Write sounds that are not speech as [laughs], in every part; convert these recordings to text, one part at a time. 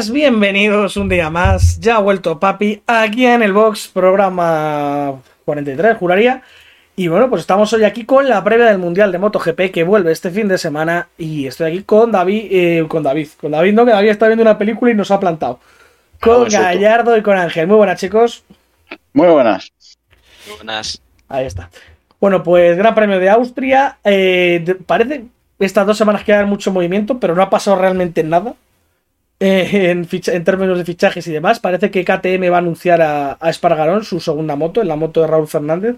buenas, bienvenidos un día más. Ya ha vuelto Papi aquí en el box, programa 43, juraría. Y bueno, pues estamos hoy aquí con la previa del Mundial de MotoGP que vuelve este fin de semana. Y estoy aquí con David, eh, con David, con David, no, que David está viendo una película y nos ha plantado. Con Gallardo y con Ángel. Muy buenas, chicos. Muy buenas. Muy buenas. Ahí está. Bueno, pues Gran Premio de Austria. Eh, parece estas dos semanas que hay mucho movimiento, pero no ha pasado realmente nada. Eh, en, términos de fichajes y demás. Parece que KTM va a anunciar a, Espargarón su segunda moto, en la moto de Raúl Fernández.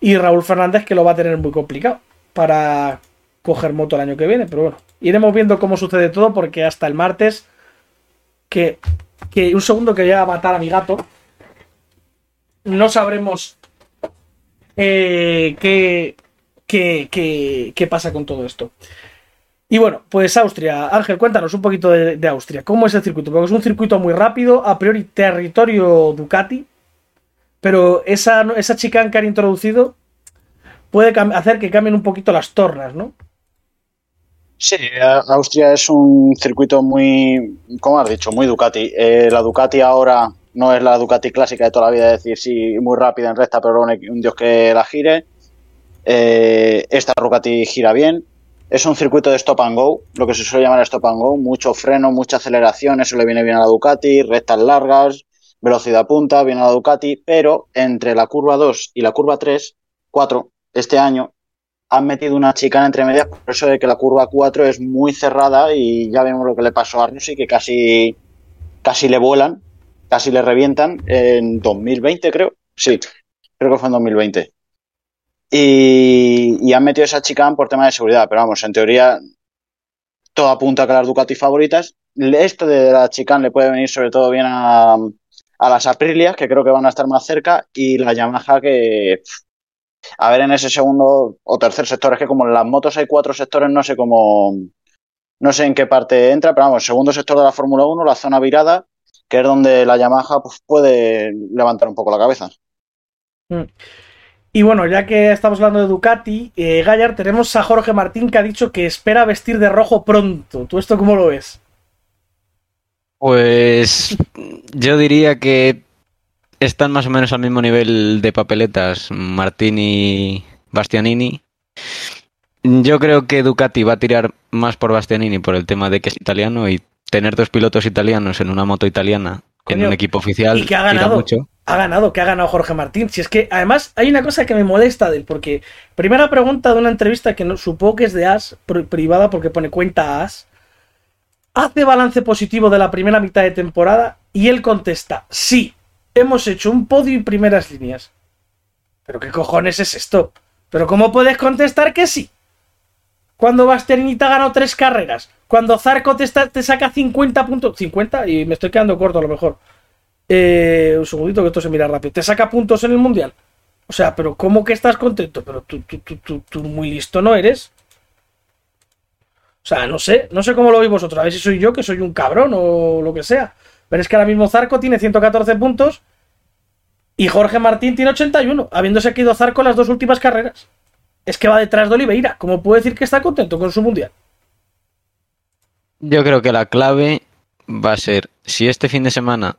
Y Raúl Fernández que lo va a tener muy complicado para coger moto el año que viene. Pero bueno, iremos viendo cómo sucede todo porque hasta el martes... Que, que un segundo que voy a matar a mi gato. No sabremos eh, qué, qué, qué pasa con todo esto. Y bueno, pues Austria. Ángel, cuéntanos un poquito de, Austria. ¿Cómo es el circuito? Porque es un circuito muy rápido, a priori territorio Ducati, pero esa, esa chicane que han introducido puede hacer que cambien un poquito las tornas, ¿no? Sí, Austria es un circuito muy, como has dicho, muy Ducati. Eh, la Ducati ahora no es la Ducati clásica de toda la vida, es decir, sí, muy rápida en recta, pero un dios que la gire. Eh, esta Ducati gira bien es un circuito de stop and go, lo que se suele llamar stop and go, mucho freno, mucha aceleración, eso le viene bien a la Ducati, rectas largas, velocidad punta, viene a la Ducati, pero entre la curva 2 y la curva 3, 4, este año, han metido una chicana entre medias, por eso de que la curva 4 es muy cerrada y ya vemos lo que le pasó a Rossi, que casi, casi le vuelan, casi le revientan en 2020, creo. Sí, creo que fue en 2020. Y, han metido esa chicane por tema de seguridad, pero vamos, en teoría todo apunta a que las Ducati favoritas. Esto de la chicane le puede venir sobre todo bien a, las Aprilias, que creo que van a estar más cerca, y la Yamaha que, a ver, en ese segundo o tercer sector, es que como en las motos hay cuatro sectores, no sé cómo, no sé en qué parte entra, pero vamos, segundo sector de la Fórmula 1, la zona virada, que es donde la Yamaha pues, puede levantar un poco la cabeza. Mm. Y bueno, ya que estamos hablando de Ducati, eh, Gallar, tenemos a Jorge Martín que ha dicho que espera vestir de rojo pronto. ¿Tú esto cómo lo ves? Pues yo diría que están más o menos al mismo nivel de papeletas Martín y Bastianini. Yo creo que Ducati va a tirar más por Bastianini por el tema de que es italiano y tener dos pilotos italianos en una moto italiana en un equipo oficial y que ha ganado mucho. Ha ganado que ha ganado Jorge Martín. Si es que además hay una cosa que me molesta de él porque primera pregunta de una entrevista que no supongo que es de As privada porque pone cuenta As hace balance positivo de la primera mitad de temporada y él contesta sí hemos hecho un podio y primeras líneas. Pero qué cojones es esto pero cómo puedes contestar que sí cuando Bastianini te ha ganado tres carreras cuando Zarco te, saca 50 puntos, 50 y me estoy quedando corto a lo mejor. Eh, un segundito que esto se mira rápido. Te saca puntos en el mundial. O sea, pero ¿cómo que estás contento? Pero tú, tú, tú, tú, muy listo no eres. O sea, no sé, no sé cómo lo veis vosotros. A ver si soy yo que soy un cabrón o lo que sea. Pero es que ahora mismo Zarco tiene 114 puntos y Jorge Martín tiene 81, habiéndose quedado Zarco las dos últimas carreras. Es que va detrás de Oliveira. ¿Cómo puede decir que está contento con su mundial? Yo creo que la clave va a ser si este fin de semana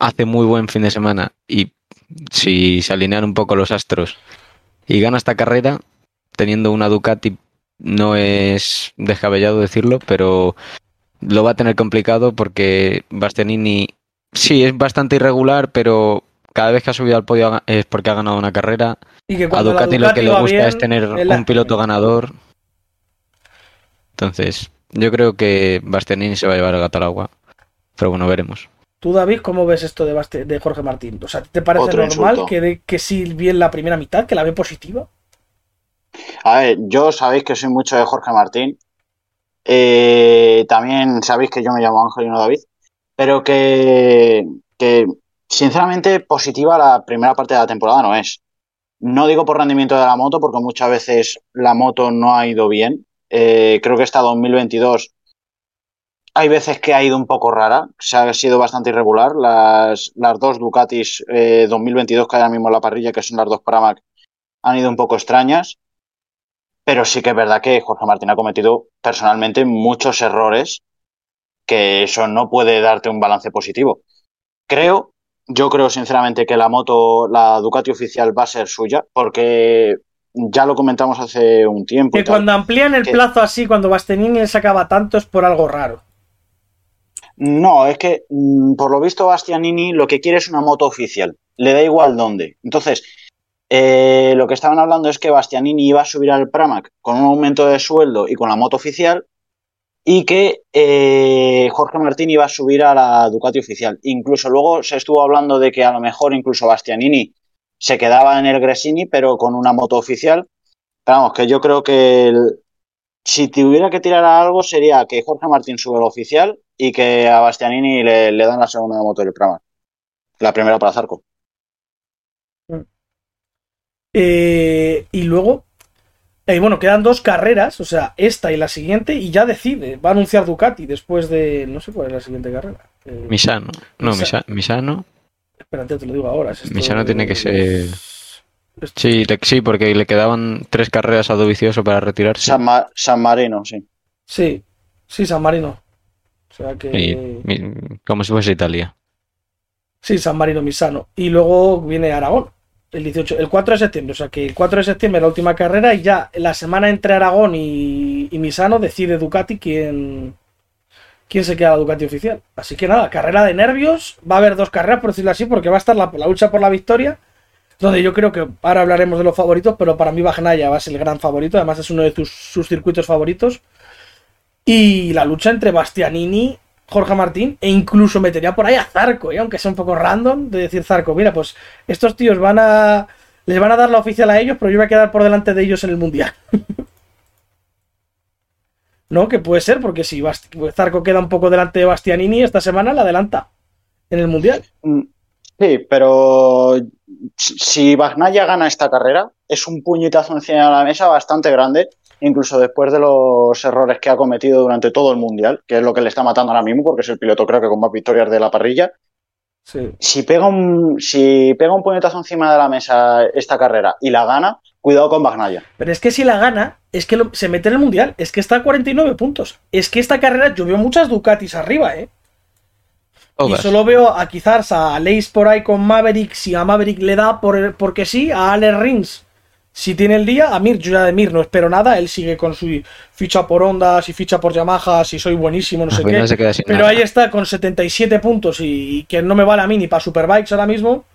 hace muy buen fin de semana y si se alinean un poco los astros y gana esta carrera, teniendo una Ducati, no es descabellado decirlo, pero lo va a tener complicado porque Bastianini sí es bastante irregular, pero cada vez que ha subido al podio es porque ha ganado una carrera. Y a Ducati, lo que le gusta es tener un piloto ganador. Entonces, yo creo que Bastianini se va a llevar el gato al agua. Pero bueno, veremos. Tú, David, ¿cómo ves esto de, de Jorge Martín? O sea, ¿te parece normal que, de, que sí bien la primera mitad, que la ve positiva? A ver, yo sabéis que soy mucho de Jorge Martín. Eh, también sabéis que yo me llamo Ángel y no David. Pero que, que, sinceramente, positiva la primera parte de la temporada no es. No digo por rendimiento de la moto, porque muchas veces la moto no ha ido bien. Eh, creo que esta 2022 hay veces que ha ido un poco rara, se ha sido bastante irregular. Las, las dos Ducatis 2022 eh, que hay ahora mismo en la parrilla, que son las dos Pramac, han ido un poco extrañas. Pero sí que es verdad que Jorge Martín ha cometido personalmente muchos errores que eso no puede darte un balance positivo. Creo, yo creo sinceramente que la moto, la Ducati oficial va a ser suya, porque ya lo comentamos hace un tiempo. Que cuando amplían el plazo así, cuando Bastianini le sacaba tanto, es por algo raro. No, es que mm, por lo visto Bastianini lo que quiere es una moto oficial. Le da igual dónde. Entonces, eh, lo que estaban hablando es que Bastianini iba a subir al Pramac con un aumento de sueldo y con la moto oficial y que eh, Jorge Martín iba a subir a la Ducati oficial. Incluso luego se estuvo hablando de que a lo mejor incluso Bastianini se quedaba en el Gresini, pero con una moto oficial. vamos, que yo creo que si tuviera que tirar a algo sería que Jorge Martín sube el oficial y que a Bastianini le, dan la segunda moto del Pramac. La primera para Zarco. Eh, y luego, eh, bueno, quedan dos carreras, o sea, esta y la siguiente, y ya decide. Va a anunciar Ducati después de. No sé cuál es la siguiente carrera. Eh, Misano. No, Misano. Espérate, te lo digo ahora. Misano tiene que ser. Sí, sí, porque le quedaban tres carreras a Dovicioso para retirarse. San, Marino, sí. Sí, sí, San Marino. O sea que. como si fuese Italia. Sí, San Marino, Misano. Y luego viene Aragón, el 18, el 4 de septiembre. O sea que el 4 de septiembre es la última carrera y ya la semana entre Aragón y, y Misano decide Ducati quién, quién se queda la Ducati oficial. Así que nada, carrera de nervios. Va a haber dos carreras, por decirlo así, porque va a estar la, lucha por la victoria. Donde yo creo que ahora hablaremos de los favoritos, pero para mí Bagnaya va a ser el gran favorito. Además, es uno de sus circuitos favoritos. Y la lucha entre Bastianini, Jorge Martín, e incluso metería por ahí a Zarco, ¿eh? aunque sea un poco random de decir Zarco. Mira, pues estos tíos van a. Les van a dar la oficial a ellos, pero yo voy a quedar por delante de ellos en el mundial. [laughs] ¿no? Que puede ser, porque si Zarco queda un poco delante de Bastianini, esta semana la adelanta en el Mundial. Mm, sí, pero si Bagnaya gana esta carrera, es un puñetazo encima de la mesa bastante grande, incluso después de los errores que ha cometido durante todo el Mundial, que es lo que le está matando ahora mismo, porque es el piloto creo que con más victorias de la parrilla. Si, pega un, si pega un puñetazo encima de la mesa esta carrera y la gana, cuidado con Bagnaya. Pero es que si la gana, es que se mete en el mundial. Es que está a 49 puntos. Es que esta carrera yo veo muchas Ducatis arriba, ¿eh? Y solo veo a quizás a Leis por ahí con Maverick. Si a Maverick le da por, porque sí, a Ale Rins. Si tiene el día, a Mir, yo ya de Mir no espero nada. Él sigue con su ficha por ondas y ficha por Yamaha. Si soy buenísimo, no sé qué. Pero ahí está con 77 puntos y, y, que no me vale a mí ni para Superbikes ahora mismo.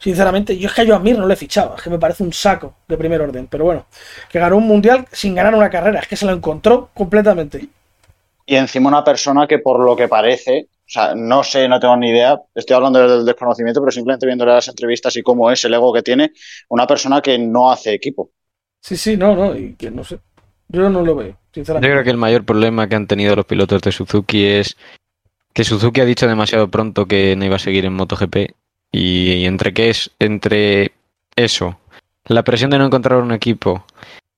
Sinceramente, yo es que yo a Mir no le fichaba, es que me parece un saco de primer orden. Pero bueno, que ganó un mundial sin ganar una carrera, es que se lo encontró completamente. Y encima una persona que por lo que parece, o sea, no sé, no tengo ni idea, estoy hablando del desconocimiento, pero simplemente viéndole las entrevistas y cómo es el ego que tiene, una persona que no hace equipo. Sí, sí, no, no, y que no sé. Yo no lo veo, sinceramente. Yo creo que el mayor problema que han tenido los pilotos de Suzuki es que Suzuki ha dicho demasiado pronto que no iba a seguir en MotoGP y, entre qué es, entre eso, la presión de no encontrar un equipo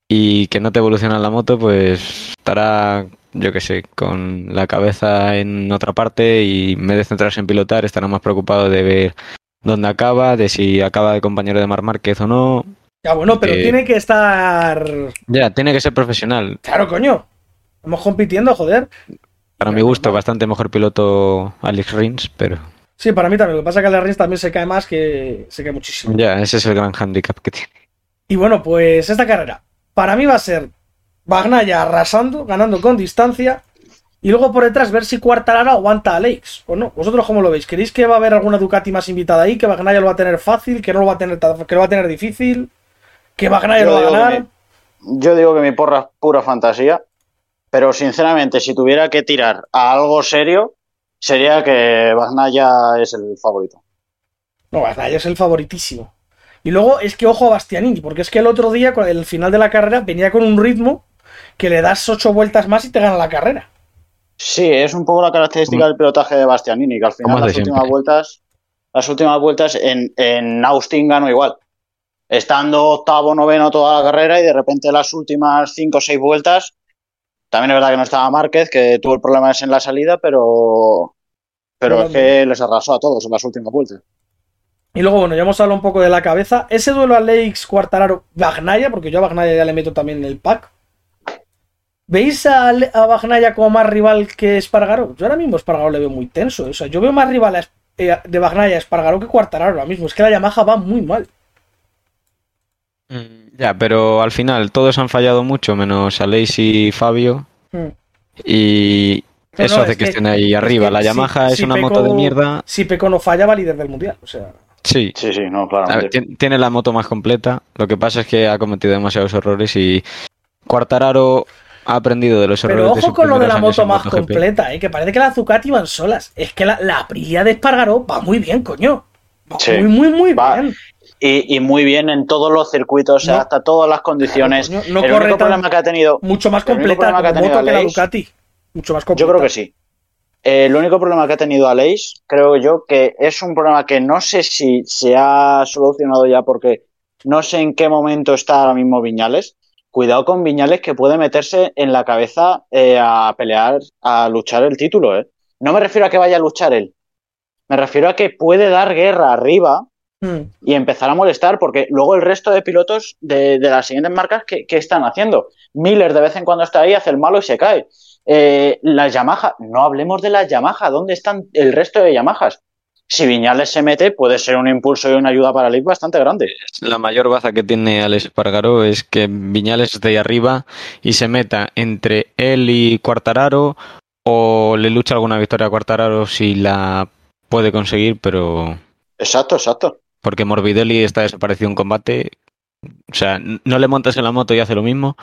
y que no te evoluciona la moto, pues estará, yo qué sé, con la cabeza en otra parte y en vez de centrarse en pilotar, estará más preocupado de ver dónde acaba, de si acaba de compañero de Mar Márquez o no. Ya, bueno, pero tiene que estar. Ya, tiene que ser profesional. Claro, coño. Estamos compitiendo, joder. Para mi gusto, bastante mejor piloto Alex Rins, pero. Sí, para mí también. Lo que pasa es que la Rins también se cae más que se cae muchísimo. Ya, ese es el gran handicap que tiene. Y bueno, pues esta carrera. Para mí va a ser Bagnaya arrasando, ganando con distancia. Y luego por detrás ver si Cuartarara aguanta a Lakes o no. ¿Vosotros cómo lo veis? ¿Queréis que va a haber alguna Ducati más invitada ahí? ¿Que Bagnaya lo va a tener fácil? ¿Que no lo va a tener, que lo va a tener difícil? ¿Que Bagnaya lo va a ganar? yo digo que mi porra es pura fantasía. Pero sinceramente, si tuviera que tirar a algo serio, sería que Bagnaya es el favorito. No, Bagnaya es el favoritísimo. Y luego es que ojo a Bastianini, porque es que el otro día, el final de la carrera, venía con un ritmo que le das ocho vueltas más y te gana la carrera. Sí, es un poco la característica del pilotaje de Bastianini, que al final las últimas vueltas, las últimas vueltas en, en Austin ganó igual. Estando octavo, noveno toda la carrera y de repente las últimas cinco o seis vueltas también es verdad que no estaba Márquez, que tuvo el problema en la salida, pero, pero es que les arrasó a todos en las últimas vueltas. Y luego, bueno, ya hemos hablado un poco de la cabeza. Ese duelo a Leix Cuartararo Bagnaya, porque yo a Bagnaya ya le meto también en el pack. ¿Veis a, a Bagnaya como más rival que Espargaró? Yo ahora mismo Espargaró le veo muy tenso. O sea, yo veo más rival a eh, de Bagnaya a Espargaró que Cuartararo ahora mismo. Es que la Yamaha va muy mal. Mm, Ya, pero al final todos han fallado mucho, menos Aleix y Fabio. Mm. Y No, eso no, hace es que, que- estén ahí arriba. que la si- Yamaha es si una moto de mierda. Si Peco no falla, va líder del mundial. O sea, Sí, Sí, sí, no, A tien- tiene la moto más completa. Lo que pasa es que ha cometido demasiados errores y Cuartararo ha aprendido de los errores Pero ojo con lo de la moto más MotoGP. completa, ¿eh? que parece que las Ducati van solas. Es que la, la Aprilia de Espargaró va muy bien, coño. Va Sí. muy, muy, muy Va- bien. Y, y muy bien en todos los circuitos, No. hasta todas las condiciones. Claro, coño, no el corre único problema que ha tenido, Mucho más completa que ha tenido moto que la Ducati. Mucho más completa. yo creo que sí. Eh, el único problema que ha tenido Aleix, creo yo, que es un problema que no sé si se ha solucionado ya porque no sé en qué momento está ahora mismo Viñales. Cuidado con Viñales que puede meterse en la cabeza eh, a pelear, a luchar el título. ¿eh? No me refiero a que vaya a luchar él. Me refiero a que puede dar guerra arriba Mm. y empezar a molestar, porque luego el resto de pilotos de, de las siguientes marcas, ¿qué, qué están haciendo? Miller de vez en cuando está ahí, hace el malo y se cae. Eh, las Yamaha, no hablemos de las Yamaha, ¿dónde están el resto de Yamahas? Si Viñales se mete, puede ser un impulso y una ayuda para Leif bastante grande. La mayor baza que tiene Alex Espargaró es que Viñales esté ahí arriba y se meta entre él y Cuartararo o le lucha alguna victoria a Cuartararo si la puede conseguir, pero Exacto, exacto. porque Morbidelli está desaparecido en combate. O sea, no le montas en la moto y hace lo mismo.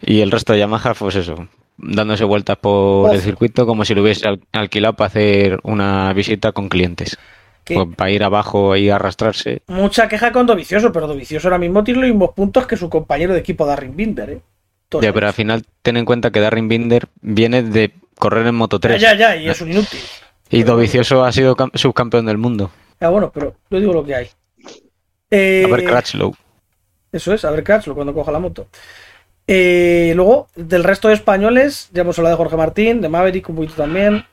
Y el resto de Yamaha, pues eso, dándose vueltas por Uf. el circuito como si lo hubiese al- alquilado para hacer una visita con clientes. Pues para ir abajo y arrastrarse. Mucha queja con Dovicioso, pero Dovicioso ahora mismo tiene los mismos puntos que su compañero de equipo Darren Binder, ¿eh? Ya, pero al final ten en cuenta que Darren Binder viene de correr en Moto 3. ya, ya, y es un inútil. Y Dovicioso ha sido cam- subcampeón del mundo. Ah, bueno, pero yo digo lo que hay. Eh, A ver, Crutchlow. Eso es, a ver Crutchlow cuando coja la moto. Eh, luego, del resto de españoles, ya hemos hablado de Jorge Martín, de Maverick, un poquito también.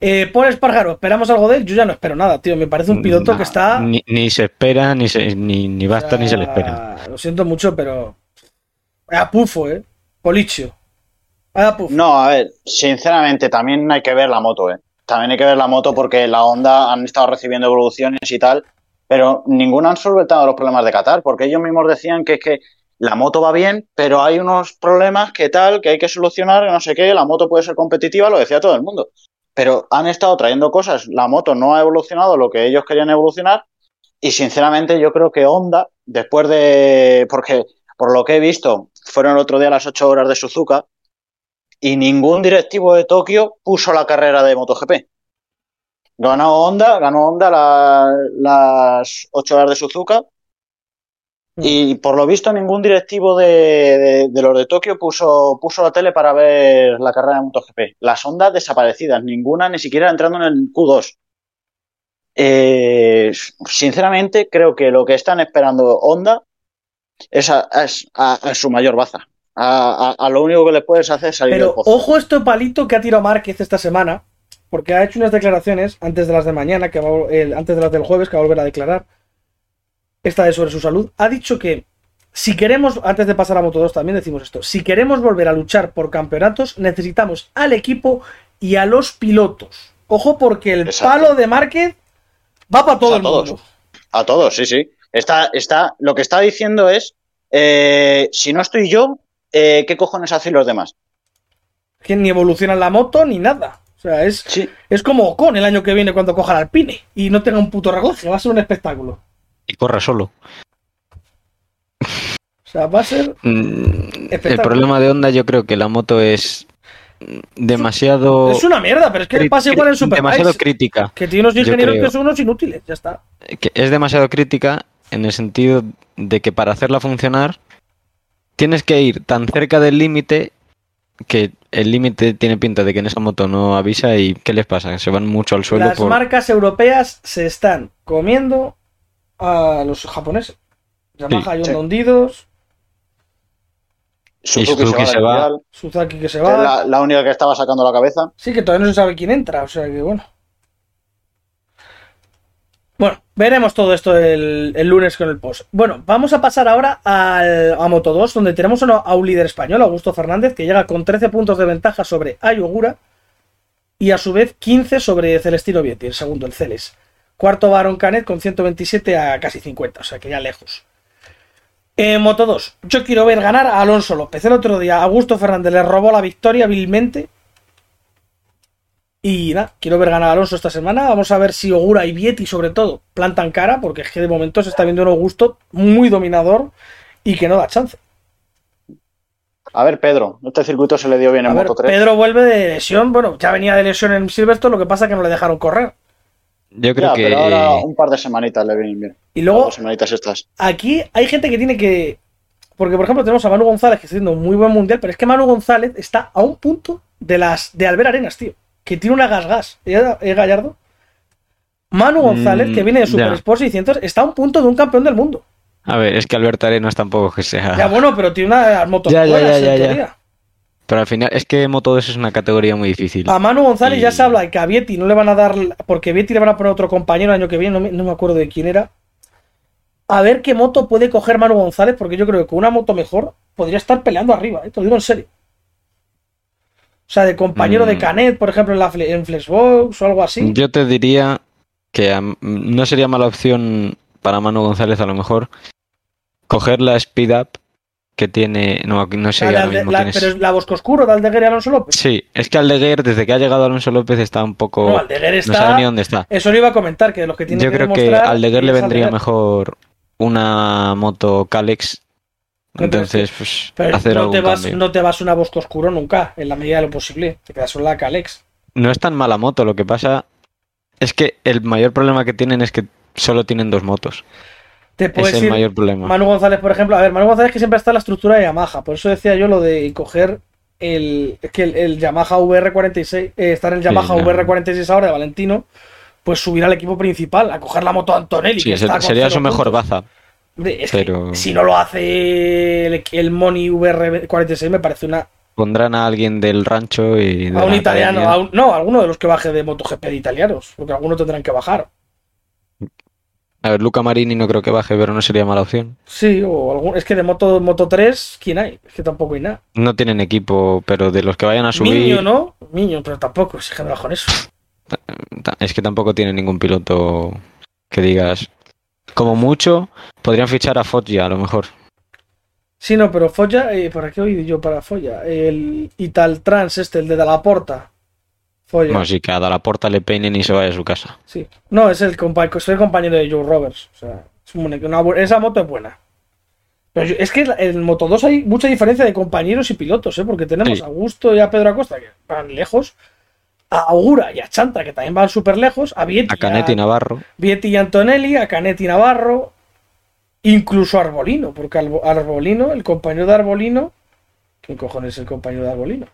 Eh, Paul Espargaro, ¿esperamos algo de él? Yo ya no espero nada, tío. Me parece un piloto que está. Ni, ni se espera, ni, se, ni, ni basta, ni se le espera. Lo siento mucho, pero. Vaya pufo, eh. Policio. Vaya pufo. No, a ver, sinceramente, también hay que ver la moto, ¿eh? También hay que ver la moto porque la Honda han estado recibiendo evoluciones y tal, pero ninguno han solventado los problemas de Qatar, porque ellos mismos decían que es que la moto va bien, pero hay unos problemas que tal, que hay que solucionar, no sé qué, la moto puede ser competitiva, lo decía todo el mundo. Pero han estado trayendo cosas, la moto no ha evolucionado lo que ellos querían evolucionar, y sinceramente yo creo que Honda, después de. porque por lo que he visto, fueron el otro día las 8 horas de Suzuka, y ningún directivo de Tokio puso la carrera de MotoGP. Ganó Honda, ganó Honda la- las 8 horas de Suzuka. Y por lo visto ningún directivo de, de- de los de Tokio puso, puso la tele para ver la carrera de MotoGP. Las Hondas desaparecidas, ninguna ni siquiera entrando en el Q2. Eh, sinceramente, creo que lo que están esperando Honda es a, es a- a su mayor baza. A, a- lo único que le puedes hacer es salir del Pero pozo. ojo este palito que ha tirado Márquez esta semana, porque ha hecho unas declaraciones antes de las de mañana, que va antes de las del jueves, que va a volver a declarar. Esta de sobre su salud. Ha dicho que si queremos, antes de pasar a Moto 2 también decimos esto, si queremos volver a luchar por campeonatos, necesitamos al equipo y a los pilotos. Ojo porque el Exacto. palo de Márquez va para todo a el todos. mundo. A todos, sí, sí. Está, está, lo que está diciendo es, eh, si no estoy yo, eh, ¿qué cojones hacen los demás? Que ni evoluciona la moto ni nada. O sea, es, Sí, es como con el año que viene cuando coja el Alpine y no tenga un puto reglaje, va a ser un espectáculo. Y corra solo. O sea, va a ser Mm, El problema de Honda yo creo que la moto es demasiado... Es una mierda, pero es que pasa igual en cri- demasiado crítica. Que tiene unos ingenieros que son unos inútiles, ya está. que es demasiado crítica en el sentido de que para hacerla funcionar tienes que ir tan cerca del límite que el límite tiene pinta de que en esa moto no avisa y ¿qué les pasa? Se van mucho al suelo Las por... marcas europeas se están comiendo a los japoneses. Yamaha y sí. Honda hundidos, Suzuki, Suzuki se se va. Suzuki que se que va. la, la única que estaba sacando la cabeza. Sí, que todavía no se sabe quién entra, o sea que bueno. Bueno, Veremos todo esto el, el lunes con el post. Bueno, vamos a pasar ahora al, a Moto 2, donde tenemos uno- a un líder español, Augusto Fernández, que llega con 13 puntos de ventaja sobre Ayogura y a su vez 15 sobre Celestino Vietti, el segundo, el Celes. Cuarto Baron Canet con 127 a casi 50, o sea que ya lejos. En Moto 2, yo quiero ver ganar a Alonso López. El otro día Augusto Fernández le robó la victoria vilmente. Y nada, quiero ver ganar a Alonso esta semana. Vamos a ver si Ogura y Vietti, sobre todo, plantan cara, porque es que de momento se está viendo un Augusto muy dominador y que no da chance. A ver, Pedro, este circuito se le dio bien en A ver, Moto 3. Pedro vuelve de lesión. Bueno, ya venía de lesión en Silverstone, lo que pasa es que no le dejaron correr. Yo creo Ya, que pero ahora un par de semanitas le vienen bien. Y luego, Dos semanitas estas. aquí hay gente que tiene que. Porque, por ejemplo, tenemos a Manu González, que está haciendo un muy buen mundial, pero es que Manu González está a un punto de las de Albert Arenas, tío. Que tiene una gas-gas. ¿Eh, eh, Gallardo? Manu González, Mm, que viene de Super. Sport 600, está a un punto de un campeón del mundo. A ver, es que Alberto Arenas tampoco que sea. Ya, bueno, pero tiene una moto Ya, ya, ya. Pero al final, es que Moto 2 es una categoría muy difícil. A Manu González Y- ya se habla que a Vietti no le van a dar. Porque Vietti le van a poner otro compañero el año que viene, no me, no me acuerdo de quién era. A ver qué moto puede coger Manu González, porque yo creo que con una moto mejor podría estar peleando arriba, ¿eh? te lo digo en serio. O sea, de compañero de Mm. Canet, por ejemplo, en, la, en Flexbox o algo así. Yo te diría que am- no sería mala opción para Manu González a lo mejor coger la speed up que tiene. No, no sé La de ahora Alde- mismo la- quién es. pero es la Bosco Oscuro de Aldeguer y Alonso López. Sí, es que Aldeguer, desde que ha llegado Alonso López, está un poco. No, No, Aldeguer sabe está. ni dónde está. Eso lo iba a comentar, que de los que tiene Yo que creo que Aldeguer le vendría Aldeguer. mejor una moto Calex. Entonces, pues, Pero hacer no, algún te vas, cambio. no te vas una Bosco Oscuro nunca, en la medida de lo posible. Te quedas con la Calex. No es tan mala moto, lo que pasa es que el mayor problema que tienen es que solo tienen dos motos. Te Es el ir. mayor problema. Manu González, por ejemplo, a ver, Manu González que siempre está en la estructura de Yamaha, por eso decía yo lo de coger el, es que el, el Yamaha VR46, eh, estar en el Yamaha no. VR46 ahora de Valentino, pues subir al equipo principal, a coger la moto Antonelli. Sí, que está sería su mejor baza. Hombre, es que pero- si no lo hace el, el Moni VR46 me parece una Pondrán a alguien del rancho y. de a un italiano, academia. a un- no, a alguno de los que baje de MotoGP de italianos, porque algunos tendrán que bajar. A ver, Luca Marini no creo que baje, pero no sería mala opción. Sí, o algún, es que de Moto, Moto 3, ¿quién hay? Es que tampoco hay nada. No tienen equipo, pero de los que vayan a subir. Miño, ¿no? Miño, pero tampoco, es que con eso. Es que tampoco tienen ningún piloto que digas. Como mucho, podrían fichar a Foggia a lo mejor. Sí, no, pero Folla, eh, ¿para qué oí yo para Folla? El Italtrans, este, el de la Porta. Folla. No, sí, que a la puerta le peinen y se vaya a su casa. Sí. No, es el, compa soy el compañero de Joe Roberts. O sea, es una esa moto es buena. Pero yo- es que en el Moto 2 hay mucha diferencia de compañeros y pilotos, ¿eh? Porque tenemos Sí. a Augusto y a Pedro Acosta, que van lejos. A Augura y a Chanta, que también van súper lejos. A Vietti, A Canetti a- Navarro. Vietti y Antonelli, a Canetti Navarro, incluso a Arbolino, porque Arbolino, el compañero de Arbolino, ¿quién cojones es el compañero de Arbolino?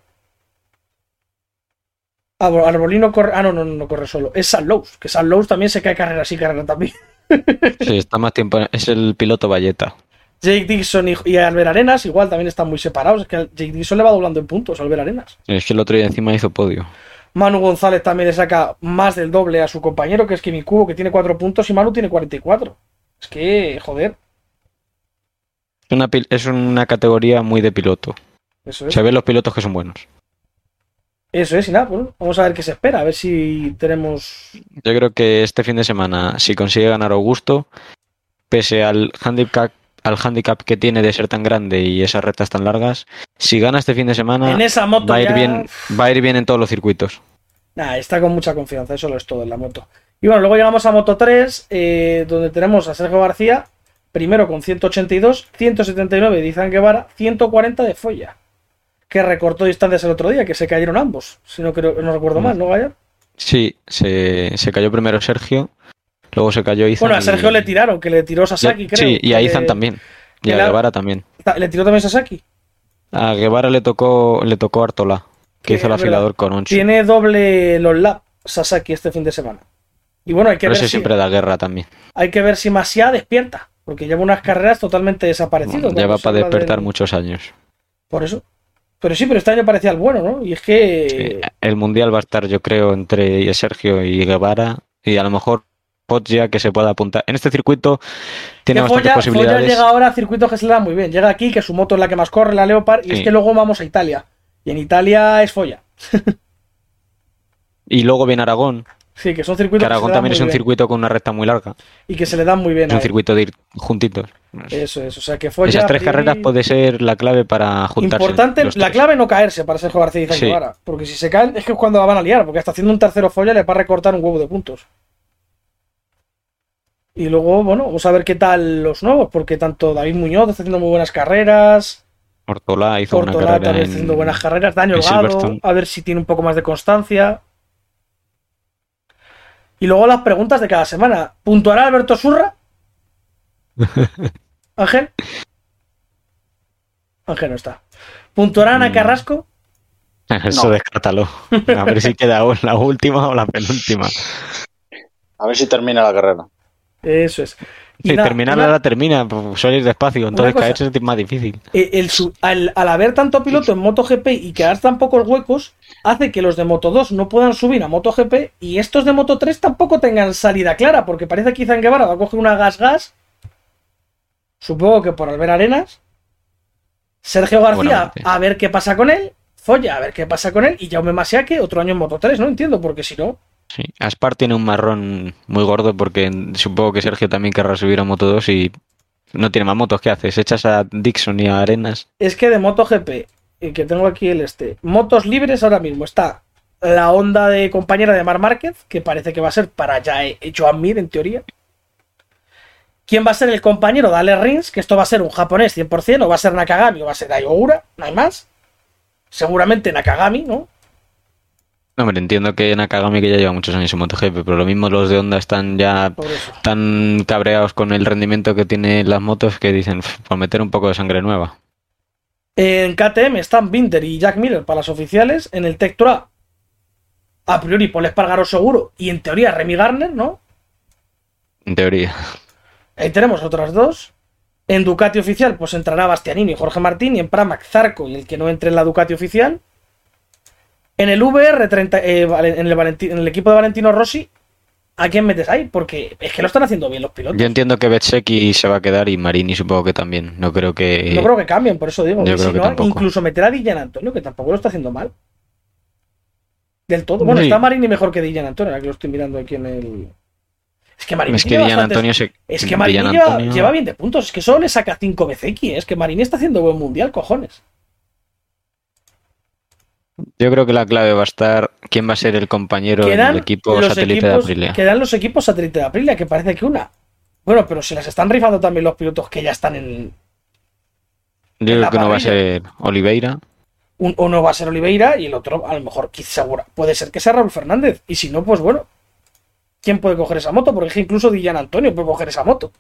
Arbo- Arbolino corre, ah, no, no, no, corre solo, es San Lowe's, que San Lowe's también se cae carrera así, carrera también. [laughs] Sí, está más tiempo. Es el piloto Valleta. Jake Dixon y, y Albert Arenas igual también están muy separados, es que Jake Dixon le va doblando en puntos a Albert Arenas. Es que el otro día encima hizo podio. Manu González también le saca más del doble a su compañero, que es Kimi Cubo, que tiene 4 puntos, y Manu tiene 44. Es que, joder, Es una, es una categoría muy de piloto. eso es. Se ven los pilotos que son buenos. Eso es, y nada, pues, vamos a ver qué se espera, a ver si tenemos. Yo creo que este fin de semana, si consigue ganar Augusto, pese al handicap, al handicap que tiene de ser tan grande y esas rectas tan largas, si gana este fin de semana, en esa moto va a ir ya- bien, va a ir bien en todos los circuitos. Nah, está con mucha confianza, eso lo es todo en la moto. Y bueno, luego llegamos a Moto 3, eh, donde tenemos a Sergio García, primero con 182, 179 de Izan Guevara, 140 de Folla, que recortó distancias el otro día, que se cayeron ambos, si no, creo, no recuerdo Mm. mal, ¿no, Gallar? Sí, se, se cayó primero Sergio, luego se cayó Izan. Bueno, a y- Sergio le tiraron, que le tiró Sasaki, le- creo. Sí, y a que- Izan también. Y a la- Guevara también. ¿Le tiró también Sasaki? A Guevara le tocó, le tocó Artola, que Que hizo el afilador con Oncho. Tiene doble los lap Sasaki este fin de semana. Y bueno, hay que Pero ver ese si... siempre da guerra también. Hay que ver si Masia despierta, porque lleva unas carreras totalmente desaparecido. ya cuando va se para despertar del- muchos años. Por eso. Pero sí, pero este año parecía el bueno, ¿no? Y es que. Sí, el mundial va a estar, yo creo, entre Sergio y Guevara. Y a lo mejor Foggia que se pueda apuntar. En este circuito tiene bastantes posibilidades. llega ahora a circuitos que se le dan muy bien. Llega aquí, que su moto es la que más corre, la Leopard, y es que luego vamos a Italia. Y en Italia es Foya. [laughs] Y luego viene Aragón, Sí, que son circuitos que que se Aragón le dan también es un bien. circuito con una recta muy larga. Y que se le dan muy bien Es un circuito de ir juntitos. Eso es, o sea que Foya. Esas tres carreras puede ser la clave para juntarse. Importante, la tres. clave no caerse para Sergio García y Sí. Porque si se caen es que es cuando la van a liar, porque hasta haciendo un tercero Foya le va a recortar un huevo de puntos. Y luego, bueno, vamos a ver qué tal los nuevos, porque tanto David Muñoz está haciendo muy buenas carreras, Ortola hizo una carrera en... está haciendo buenas carreras, Daniel Gado, a ver si tiene un poco más de constancia. Y luego las preguntas de cada semana. ¿Puntuará Alberto Surra? [laughs] Ángel. Ángel no está. ¿Puntuará Ana Mm. Carrasco? [laughs] Eso No. descártalo. A ver si queda la última o la penúltima. A ver si termina la carrera. Eso es. Y Si nada, terminarla la termina, pues suele ir despacio. Entonces cosa. caerse es más difícil. eh, el al, al haber tanto piloto en MotoGP y quedar tan pocos huecos, hace que los de Moto 2 no puedan subir a MotoGP y estos de Moto 3 tampoco tengan salida clara, porque parece que Izan Guevara va a coger una gas-gas, supongo que por Albert Arenas, Sergio García a ver qué pasa con él, Folla a ver qué pasa con él y Jaume Masiaque otro año en Moto 3, no entiendo, porque si no, Sí. Aspar tiene un marrón muy gordo porque supongo que Sergio también querrá subir a Moto 2 y no tiene más motos. ¿Qué haces? ¿Echas a Dixon y a Arenas? es que de MotoGP, y que tengo aquí el este, motos libres ahora mismo está la onda de compañera de Mar Márquez, que parece que va a ser para ya eh, Joan Mir en teoría. ¿Quién va a ser el compañero de Ale Rins? Que esto va a ser un japonés 100%, o va a ser Nakagami, o va a ser Ayogura, no hay más. Seguramente Nakagami, ¿no? No, me entiendo que Nakagami que ya lleva muchos años en MotoGP, pero lo mismo los de Honda están ya tan cabreados con el rendimiento que tienen las motos que dicen, "Pf, por meter un poco de sangre nueva. En KTM están Binder y Jack Miller para las oficiales. En el Tech Tour A, a priori Paul Espargaro seguro. Y en teoría Remy Garner, ¿no? En teoría. Ahí tenemos otras dos. En Ducati oficial, pues entrará Bastianini y Jorge Martín. Y en Pramac, Zarco y el que no entre en la Ducati oficial. En el VR30, eh, vale, en, el Valenti- en el equipo de Valentino Rossi, ¿a quién metes ahí? Porque es que lo están haciendo bien los pilotos. Yo entiendo que Betseki se va a quedar y Marini supongo que también. No creo que... No creo que cambien, por eso digo. Yo Y creo si que no, incluso meter a Dillan Antonio, que tampoco lo está haciendo mal. Del todo. Bueno, Sí. está Marini mejor que Dillan Antonio, ahora que lo estoy mirando aquí en el. Es que Marini Es que bastantes- Antonio se... Es que Marini lleva, Antonio- lleva bien de puntos, es que solo le saca 5 BCX, es que Marini está haciendo buen mundial, cojones. Yo creo que la clave va a estar quién va a ser el compañero del equipo satélite de Aprilia. quedan los equipos satélite de Aprilia, que parece que una. Bueno, pero se las están rifando también los pilotos que ya están en. Yo en creo que uno va a ser Oliveira. un- uno va a ser Oliveira y el otro, a lo mejor, quizá segura. Puede ser que sea Raúl Fernández. Y si no, pues bueno. ¿Quién puede coger esa moto? Porque incluso Dillan Antonio puede coger esa moto.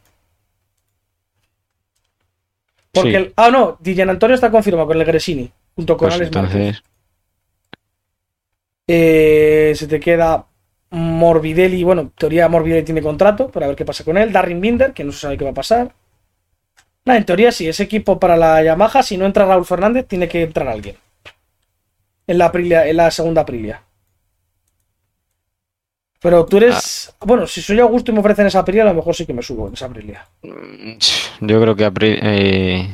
Porque Sí. el- ah, no, Dillan Antonio está confirmado con el Gresini, junto con Pues Alex entonces, Eh, se te queda Morbidelli. Bueno, en teoría Morbidelli tiene contrato, pero a ver qué pasa con él. Darren Binder, que no se sabe qué va a pasar. En teoría sí, ese equipo para la Yamaha, si no entra Raúl Fernández, tiene que entrar alguien. En la, Aprilia, en la segunda Aprilia. Pero tú eres. Bueno, si soy Augusto y me ofrecen esa Aprilia, a lo mejor sí que me subo en esa Aprilia. yo creo que Apri- eh,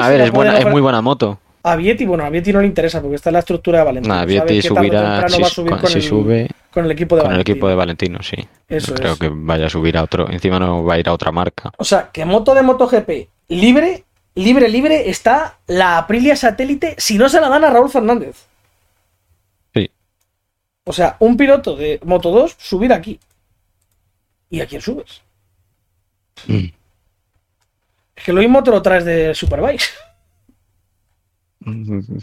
A ver, es, buena, es muy buena moto. A Vietti, bueno, a Vietti no le interesa porque está en la estructura de Valentino. Sabe Vietti subirá, si, con- si el, sube con el equipo de con el Valentino. equipo de Valentino, sí. Eso no creo es. que vaya a subir a otro. Encima no va a ir a otra marca. O sea, que moto de MotoGP libre, libre, libre está la Aprilia satélite si no se la dan a Raúl Fernández. Sí. O sea, un piloto de Moto 2 subir aquí. ¿Y a quién subes? Mm. Es que lo mismo te lo traes de Superbike. [laughs]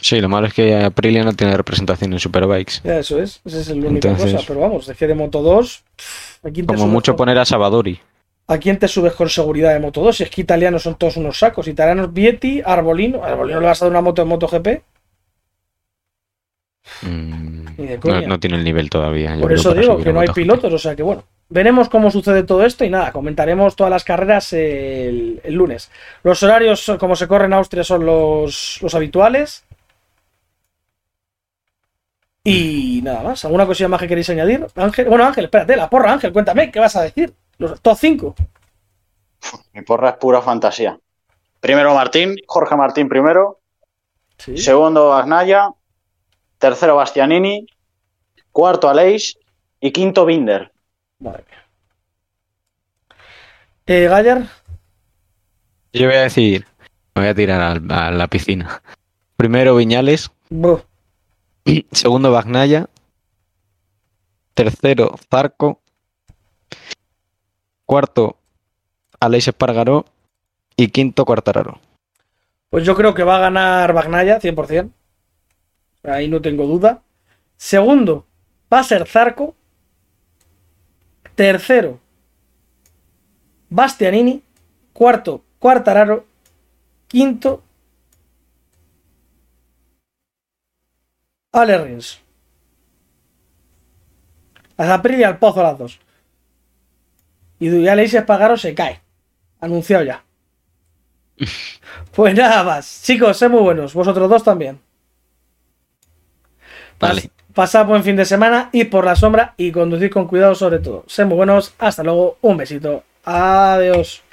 Sí, lo malo es que Aprilia no tiene representación en Superbikes. Ya, eso es. Esa es la única Entonces- cosa. Pero vamos, es que de Moto 2. pff, ¿a quién te Como mucho con- poner a Savadori. ¿A quién te subes con seguridad de Moto 2? Si es que italianos son todos unos sacos. Italianos Vietti, Arbolino. ¿Arbolino le vas a dar una moto de MotoGP? Mm, Ni de no, coña. no tiene el nivel todavía. Por eso digo que no hay pilotos, o sea que bueno. Veremos cómo sucede todo esto y nada, comentaremos todas las carreras el, el lunes. Los horarios, como se corre en Austria, son los, los habituales. Y nada más. ¿Alguna cosilla más que queréis añadir? Ángel, bueno, Ángel, espérate, la porra, Ángel, cuéntame, ¿qué vas a decir? Los top 5. Mi porra es pura fantasía. Primero Martín, Jorge Martín primero. Sí. Segundo Agnaya. Tercero Bastianini. Cuarto Aleix. Y quinto Binder. Madre mía. Eh, Gallar. Yo voy a decir, me voy a tirar a la piscina. Primero Viñales, Buh. segundo Bagnaya, tercero Zarco, cuarto Aleix Espargaró y quinto Cuartararo. Pues yo creo que va a ganar Bagnaya 100%. Ahí no tengo duda. Segundo, va a ser Zarco. Tercero, Bastianini. Cuarto, Cuartararo. Quinto, Ale Rins. Zapri y al Pozo las dos. Y ya le dices Pagaro se cae. Anunciado ya. [laughs] Pues nada más. Chicos, sed muy buenos. Vosotros dos también. Vale. Pasad buen fin de semana, id por la sombra y conducid con cuidado sobre todo. Sed muy buenos. Hasta luego. Un besito. Adiós.